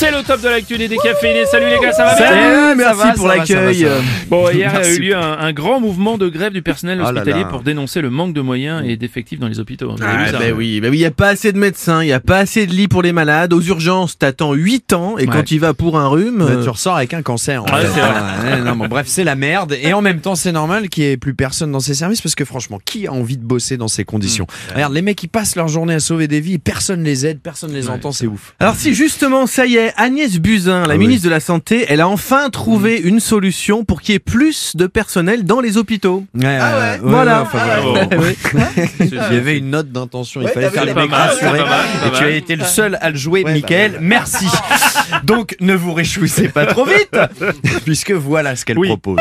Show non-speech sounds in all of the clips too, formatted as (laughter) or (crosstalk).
C'est le top de l'actu des décaféinés. Salut les gars, ça va bien Salut, merci va, pour l'accueil. Bon, hier a Merci. eu lieu un, un grand mouvement de grève du personnel Oh là hospitalier là. pour dénoncer le manque de moyens et d'effectifs dans les hôpitaux. Ah, ben oui, ben oui, il y a pas assez de médecins, il y a pas assez de lits pour les malades. Aux urgences, t'attends 8 ans et Ouais. quand il va pour un rhume, Bah, euh, tu ressors avec un cancer. En Ouais, fait. c'est vrai. Ah, ouais, non, bon, bref, c'est la merde. Et en même temps, c'est normal qu'il n'y ait plus personne dans ces services parce que franchement, qui a envie de bosser dans ces conditions Regarde, les mecs, ils passent leur journée à sauver des vies et personne les aide, personne les entend, c'est ouf. Alors si justement, ça y est, Agnès Buzyn, la Ah ministre de la Santé, elle a enfin trouvé une solution pour qu'il y ait plus de personnel dans les hôpitaux. Ouais, ouais, ouais, Voilà. enfin, Ah ouais. (laughs) Il y avait une note d'intention, il fallait faire les mal, c'est Et tu as été le seul à le jouer, Ouais, Mickaël. Merci. (laughs) Donc, ne vous réjouissez pas trop vite, (laughs) puisque voilà ce qu'elle Oui. propose.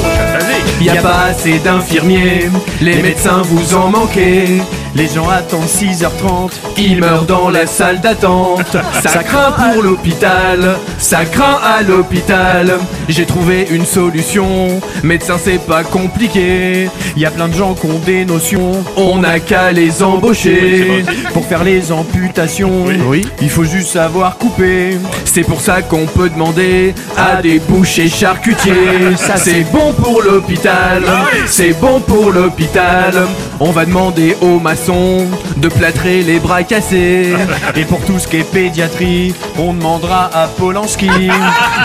Vas-y. Il y a pas assez d'infirmiers, les médecins vous en manquez. Les gens attendent 6h30. Ils meurent dans la salle d'attente. (laughs) Ça craint pour l'hôpital. Ça craint à l'hôpital. J'ai trouvé une solution. Médecin, c'est pas compliqué. Il y a plein de gens qui ont des notions. On n'a qu'à les embaucher. Pour faire les amputations, Oui. il faut juste savoir couper. C'est pour ça qu'on peut demander à des bouchers charcutiers. (laughs) Ça, c'est bon pour l'hôpital. C'est bon pour l'hôpital. On va demander aux de plâtrer les bras cassés. (laughs) Et pour tout ce qui est pédiatrie, on demandera à Polanski.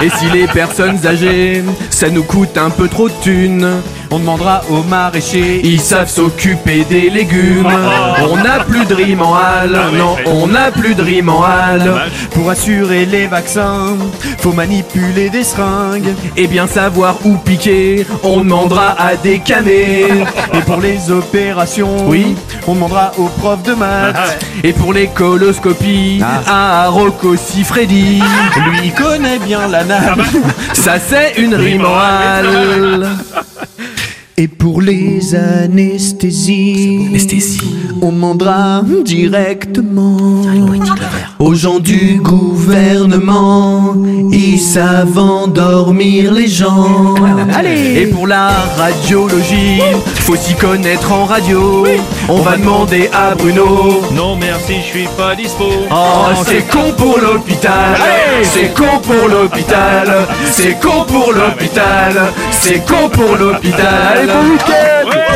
Et si les personnes âgées, ça nous coûte un peu trop de thunes. On demandera aux maraîchers. Ils savent s'occuper des légumes. (laughs) On n'a plus de rime en halle. Non, on n'a plus de rime en halle. Pour assurer les vaccins, faut manipuler des seringues. Et bien savoir où piquer, on demandera à des camés. (laughs) Et pour les opérations, Oui. on demandera aux profs de maths. Et pour les coloscopies, à Rocco Siffredi. Lui, il connaît bien la nappe. Ça c'est une rime en halle. (laughs) Et pour les anesthésies, on demandera directement aux gens du gouvernement. Ils savent endormir les gens. Et pour la radiologie, faut s'y connaître en radio. On va demander à Bruno. Non merci, je suis pas dispo. Oh, c'est con pour l'hôpital. C'est con pour l'hôpital. C'est con pour l'hôpital. C'est con pour l'hôpital. Et bon week-end.